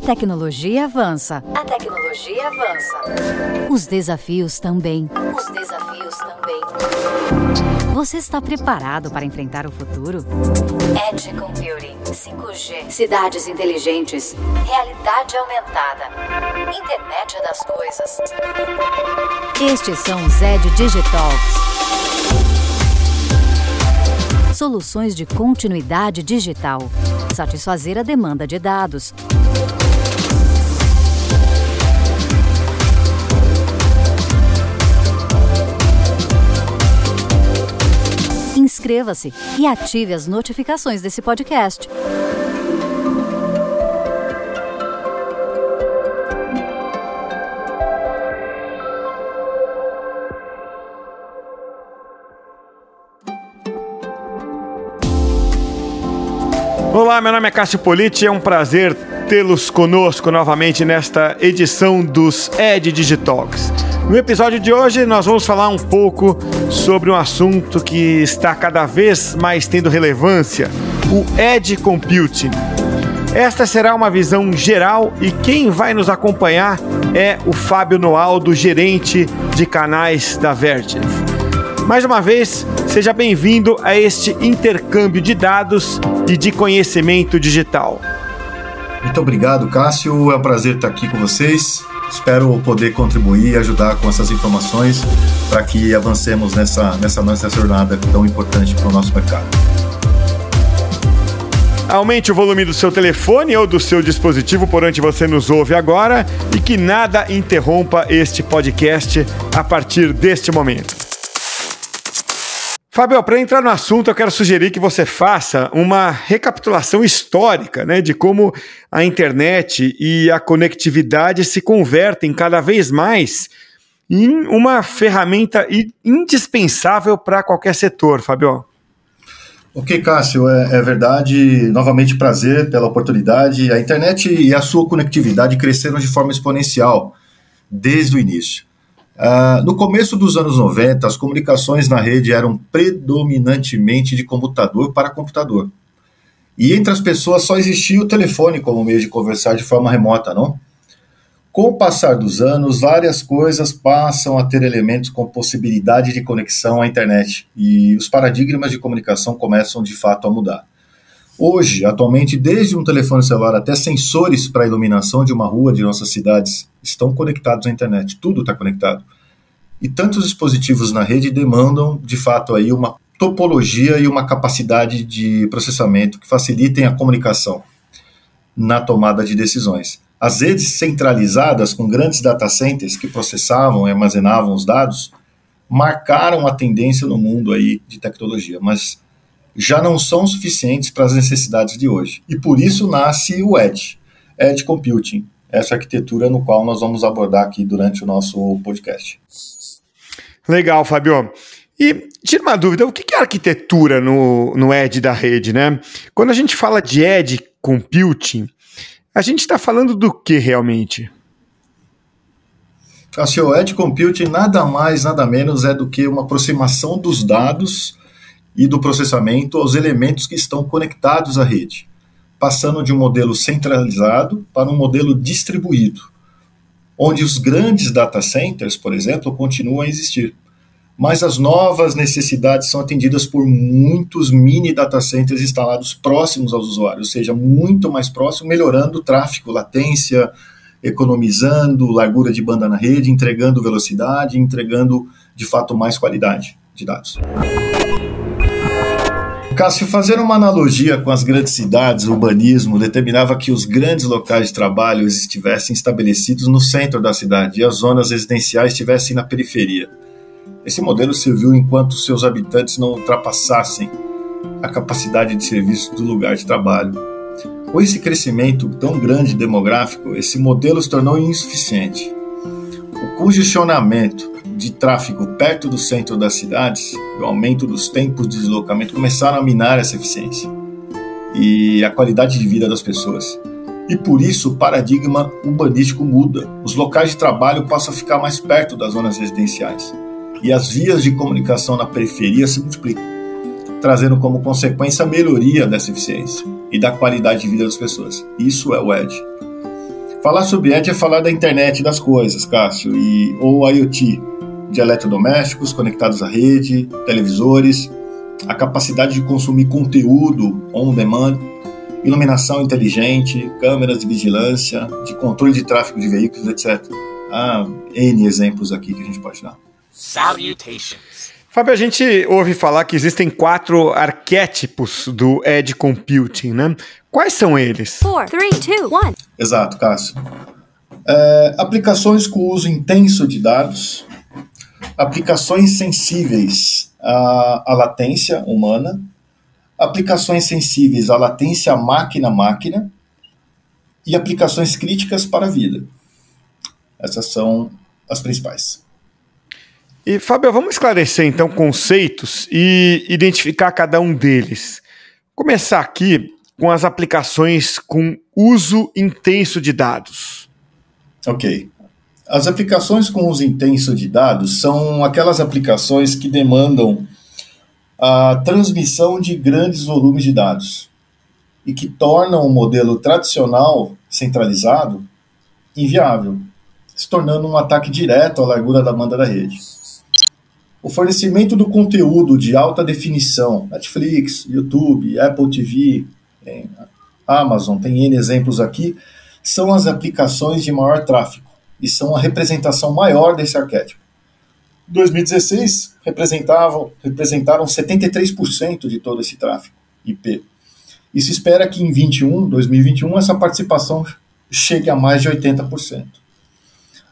A tecnologia avança. A tecnologia avança. Os desafios também. Os desafios também. Você está preparado para enfrentar o futuro? Edge Computing, 5G, cidades inteligentes, realidade aumentada, internet das coisas. Estes são os Edge Digitalks. Soluções de continuidade digital. Satisfazer a demanda de dados inscreva-se e ative as notificações desse podcast. Olá, meu nome é Cássio Politi, é um prazer tê-los conosco novamente nesta edição dos Ed Digitalks. No episódio de hoje, nós vamos falar um pouco sobre um assunto que está cada vez mais tendo relevância: o Edge Computing. Esta será uma visão geral e quem vai nos acompanhar é o Fábio Noaldo, gerente de canais da Vertiv. Mais uma vez, seja bem-vindo a este intercâmbio de dados e de conhecimento digital. Muito obrigado, Cássio. É um prazer estar aqui com vocês. Espero poder contribuir e ajudar com essas informações para que avancemos nessa, nessa nossa jornada tão importante para o nosso mercado. Aumente o volume do seu telefone ou do seu dispositivo por onde você nos ouve agora e que nada interrompa este podcast a partir deste momento. Fábio, para entrar no assunto, eu quero sugerir que você faça uma recapitulação histórica né, de como a internet e a conectividade se convertem cada vez mais em uma ferramenta indispensável para qualquer setor, Fábio. Ok, Cássio, é, é, verdade. Novamente, prazer pela oportunidade. A internet e a sua conectividade cresceram de forma exponencial desde o início. Uh, no começo dos anos 90, as comunicações na rede eram predominantemente de computador para computador. E entre as pessoas só existia o telefone como meio de conversar de forma remota, não? Com o passar dos anos, várias coisas passam a ter elementos com possibilidade de conexão à internet e os paradigmas de comunicação começam de fato a mudar. Hoje, atualmente, desde um telefone celular até sensores para iluminação de uma rua de nossas cidades estão conectados à internet. Tudo está conectado. E tantos dispositivos na rede demandam, de fato, aí uma topologia e uma capacidade de processamento que facilitem a comunicação na tomada de decisões. As redes centralizadas com grandes data centers que processavam e armazenavam os dados marcaram a tendência no mundo aí de tecnologia, mas já não são suficientes para as necessidades de hoje. E por isso nasce o Edge, Edge Computing, essa arquitetura no qual nós vamos abordar aqui durante o nosso podcast. Legal, Fabio. E tira uma dúvida, o que é arquitetura no, no Edge da rede, né? Quando a gente fala de Edge Computing, a gente está falando do que realmente? Cássio, Edge Computing nada mais, nada menos é do que uma aproximação dos dados e do processamento aos elementos que estão conectados à rede, passando de um modelo centralizado para um modelo distribuído, onde os grandes data centers, por exemplo, continuam a existir. Mas as novas necessidades são atendidas por muitos mini data centers instalados próximos aos usuários, ou seja, muito mais próximo, melhorando o tráfego, latência, economizando largura de banda na rede, entregando velocidade, entregando de fato mais qualidade de dados. Cássio, fazer uma analogia com as grandes cidades, o urbanismo determinava que os grandes locais de trabalho estivessem estabelecidos no centro da cidade e as zonas residenciais estivessem na periferia. Esse modelo serviu enquanto seus habitantes não ultrapassassem a capacidade de serviço do lugar de trabalho. Com esse crescimento tão grande demográfico, esse modelo se tornou insuficiente. O congestionamento de tráfego perto do centro das cidades, o aumento dos tempos de deslocamento começaram a minar essa eficiência e a qualidade de vida das pessoas. E por isso o paradigma urbanístico muda. Os locais de trabalho passam a ficar mais perto das zonas residenciais e as vias de comunicação na periferia se multiplicam, trazendo como consequência a melhoria dessa eficiência e da qualidade de vida das pessoas. Isso é o EDGE. Falar sobre Edge é falar da internet das coisas, Cássio, e, ou IoT, de eletrodomésticos conectados à rede, televisores, a capacidade de consumir conteúdo on demand, iluminação inteligente, câmeras de vigilância, de controle de tráfego de veículos, etc. Há N exemplos aqui que a gente pode dar. Salutations. Fábio, a gente ouve falar que existem quatro arquétipos do Edge Computing, né? Quais são eles? Four, three, two, one. Exato, Cássio. É, aplicações com uso intenso de dados, aplicações sensíveis à, à latência humana, aplicações sensíveis à latência máquina-máquina e aplicações críticas para a vida. Essas são as principais. E, Fábio, vamos esclarecer então conceitos e identificar cada um deles. Começar aqui com as aplicações com uso intenso de dados. Ok. As aplicações com uso intenso de dados são aquelas aplicações que demandam a transmissão de grandes volumes de dados e que tornam o modelo tradicional centralizado inviável, se tornando um ataque direto à largura da banda da rede. O fornecimento do conteúdo de alta definição, Netflix, YouTube, Apple TV, Amazon, tem N exemplos aqui, são as aplicações de maior tráfego e são a representação maior desse arquétipo. Em 2016, representavam, representaram 73% de todo esse tráfego IP. E se espera que em 21, 2021 essa participação chegue a mais de 80%.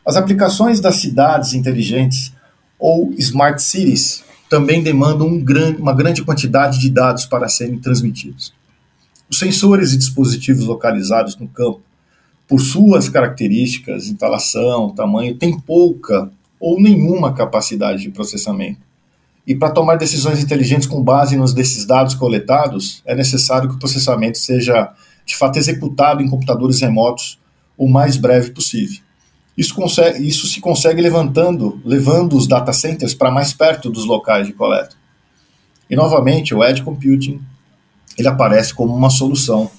As aplicações das cidades inteligentes ou smart cities também demandam um grande, uma grande quantidade de dados para serem transmitidos. Os sensores e dispositivos localizados no campo por suas características, instalação, tamanho, tem pouca ou nenhuma capacidade de processamento. E para tomar decisões inteligentes com base nos desses dados coletados, é necessário que o processamento seja de fato executado em computadores remotos o mais breve possível. Isso, consegue, isso se consegue levantando, levando os data centers para mais perto dos locais de coleta. E novamente, o edge computing ele aparece como uma solução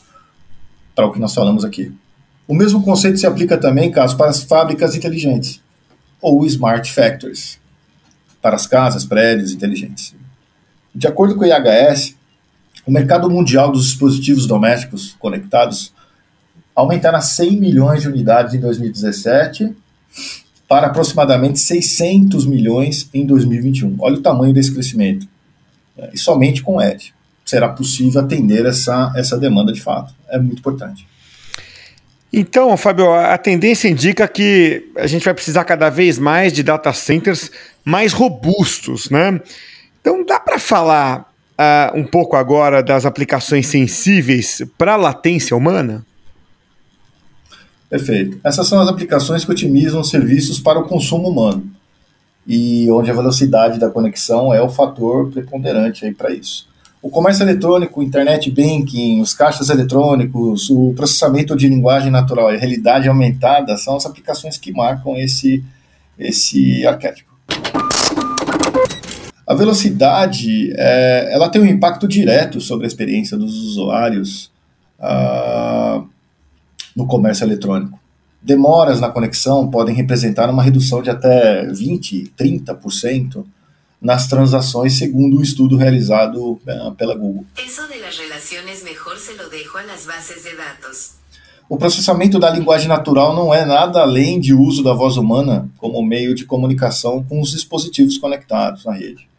para o que nós falamos aqui. O mesmo conceito se aplica também, caso, para as fábricas inteligentes, ou smart factories, para as casas, prédios inteligentes. De acordo com o IHS, o mercado mundial dos dispositivos domésticos conectados aumentará 100 milhões de unidades em 2017 para aproximadamente 600 milhões em 2021. Olha o tamanho desse crescimento. E somente com Edge será possível atender essa, essa demanda de fato. É muito importante. Então, Fábio, a tendência indica que a gente vai precisar cada vez mais de data centers mais robustos, né? Então, dá para falar uh, um pouco agora das aplicações sensíveis para latência humana? Perfeito. Essas são as aplicações que otimizam serviços para o consumo humano e onde a velocidade da conexão é o fator preponderante para isso o comércio eletrônico, internet banking, os caixas eletrônicos, o processamento de linguagem natural e realidade aumentada são as aplicações que marcam esse, esse arquétipo. A velocidade, é, ela tem um impacto direto sobre a experiência dos usuários ah, no comércio eletrônico. Demoras na conexão podem representar uma redução de até 20, 30% nas transações, segundo um estudo realizado uh, pela Google. O processamento da linguagem natural não é nada além de uso da voz humana como meio de comunicação com os dispositivos conectados na rede.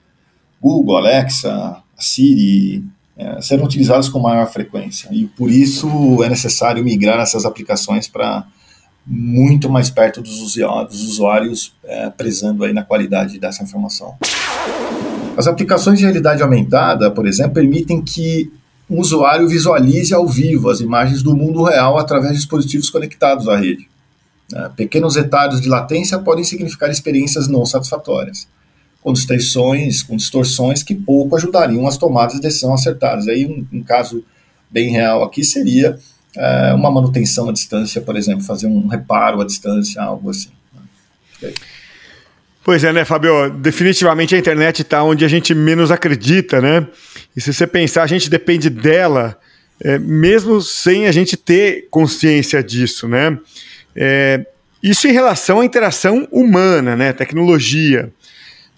Google, Alexa, Siri é, serão utilizados com maior frequência e por isso é necessário migrar essas aplicações para muito mais perto dos usuários, dos usuários é, prezando aí na qualidade dessa informação. As aplicações de realidade aumentada, por exemplo, permitem que um usuário visualize ao vivo as imagens do mundo real através de dispositivos conectados à rede. É, pequenos detalhes de latência podem significar experiências não satisfatórias, com distorções, com distorções que pouco ajudariam as tomadas de decisão acertadas. Aí, um, um caso bem real aqui seria é, uma manutenção à distância, por exemplo, fazer um reparo à distância, algo assim. Okay. Pois é, né, Fabio? Definitivamente a internet está onde a gente menos acredita, né? E se você pensar, a gente depende dela, é, mesmo sem a gente ter consciência disso, né? É, isso em relação à interação humana, né? Tecnologia.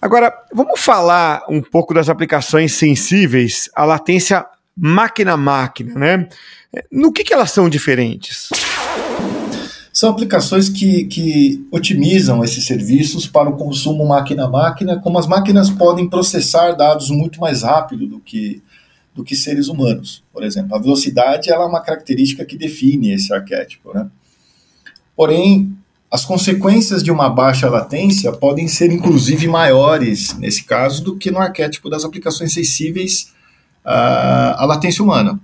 Agora, vamos falar um pouco das aplicações sensíveis à latência máquina-máquina, né? No que, que elas são diferentes? São aplicações que, que otimizam esses serviços para o consumo máquina-máquina, como as máquinas podem processar dados muito mais rápido do que, do que seres humanos. Por exemplo, a velocidade ela é uma característica que define esse arquétipo. Né? Porém, as consequências de uma baixa latência podem ser inclusive maiores, nesse caso, do que no arquétipo das aplicações sensíveis à, à latência humana.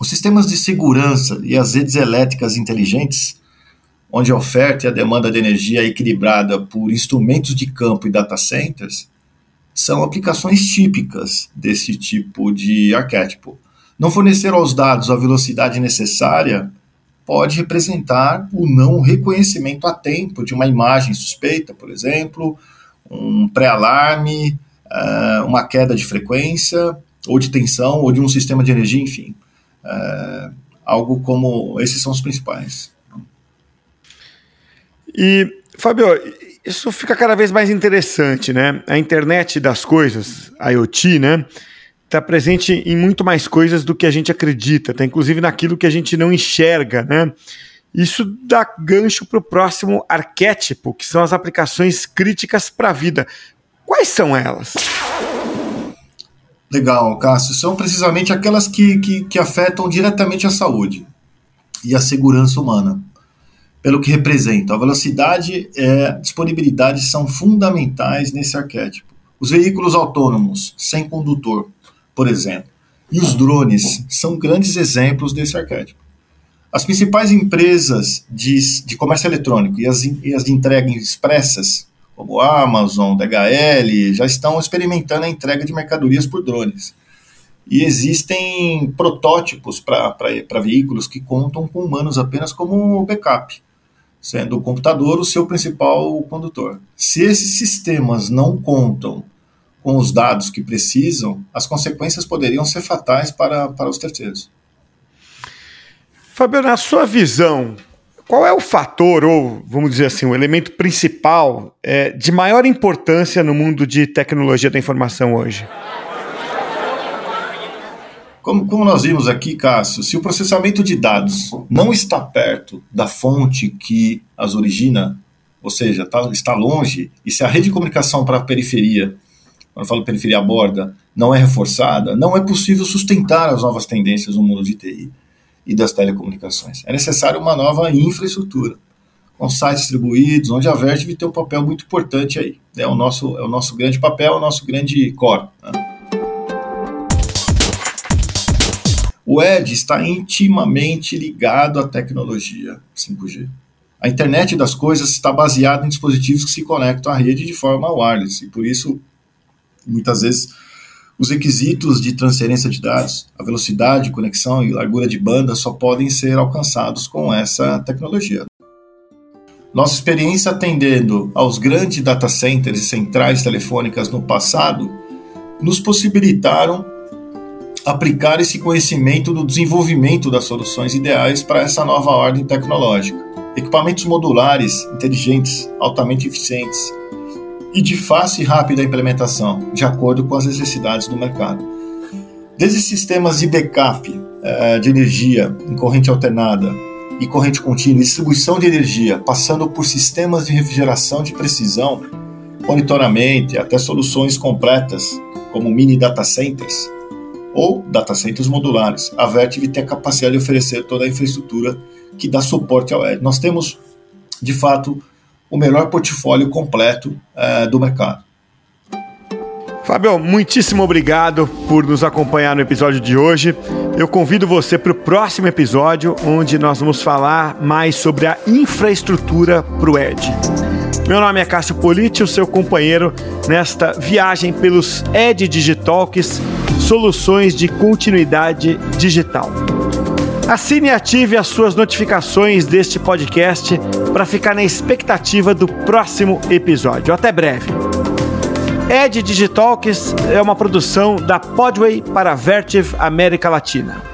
Os sistemas de segurança e as redes elétricas inteligentes, onde a oferta e a demanda de energia é equilibrada por instrumentos de campo e data centers, são aplicações típicas desse tipo de arquétipo. Não fornecer aos dados a velocidade necessária pode representar o não reconhecimento a tempo de uma imagem suspeita, por exemplo, um pré-alarme, eh, uma queda de frequência, ou de tensão, ou de um sistema de energia, enfim. É, algo como esses são os principais. E, Fábio, isso fica cada vez mais interessante, né? A internet das coisas, a IoT, né? Está presente em muito mais coisas do que a gente acredita, está inclusive naquilo que a gente não enxerga, né? Isso dá gancho para o próximo arquétipo, que são as aplicações críticas para a vida. Quais são elas? Legal, Cássio. São precisamente aquelas que, que, que afetam diretamente a saúde e a segurança humana, pelo que representa. A velocidade e a disponibilidade são fundamentais nesse arquétipo. Os veículos autônomos, sem condutor, por exemplo, e os drones são grandes exemplos desse arquétipo. As principais empresas de, de comércio eletrônico e as, e as de entrega expressas como a Amazon, DHL, já estão experimentando a entrega de mercadorias por drones. E existem protótipos para veículos que contam com humanos apenas como backup, sendo o computador o seu principal condutor. Se esses sistemas não contam com os dados que precisam, as consequências poderiam ser fatais para, para os terceiros. Fabio, na sua visão, qual é o fator, ou vamos dizer assim, o elemento principal é, de maior importância no mundo de tecnologia da informação hoje? Como, como, nós vimos aqui, Cássio, se o processamento de dados não está perto da fonte que as origina, ou seja, tá, está longe, e se a rede de comunicação para a periferia, quando eu falo periferia à borda, não é reforçada, não é possível sustentar as novas tendências no mundo de TI e das telecomunicações. É necessária uma nova infraestrutura, com sites distribuídos, onde a Vertiv tem um papel muito importante aí. É o nosso, é o nosso grande papel, é o nosso grande core. Né? O Edge está intimamente ligado à tecnologia 5G. A internet das coisas está baseada em dispositivos que se conectam à rede de forma wireless, e por isso, muitas vezes, os requisitos de transferência de dados, a velocidade de conexão e largura de banda só podem ser alcançados com essa tecnologia. Nossa experiência atendendo aos grandes data centers e centrais telefônicas no passado nos possibilitaram aplicar esse conhecimento no desenvolvimento das soluções ideais para essa nova ordem tecnológica. Equipamentos modulares, inteligentes, altamente eficientes, e de fácil e rápida implementação, de acordo com as necessidades do mercado. Desde sistemas de backup eh, de energia em corrente alternada e corrente contínua, distribuição de energia, passando por sistemas de refrigeração de precisão, monitoramento, até soluções completas, como mini data centers ou data centers modulares. A Vertiv tem a capacidade de oferecer toda a infraestrutura que dá suporte ao Edge. Nós temos, de fato, o melhor portfólio completo é, do mercado. Fábio, muitíssimo obrigado por nos acompanhar no episódio de hoje. Eu convido você para o próximo episódio, onde nós vamos falar mais sobre a infraestrutura para o Edge. Meu nome é Cássio Politi, o seu companheiro nesta viagem pelos Edge Digitalks, soluções de continuidade digital. Assine e ative as suas notificações deste podcast para ficar na expectativa do próximo episódio. Até breve. Ed Digitalks é uma produção da Podway para a Vertiv América Latina.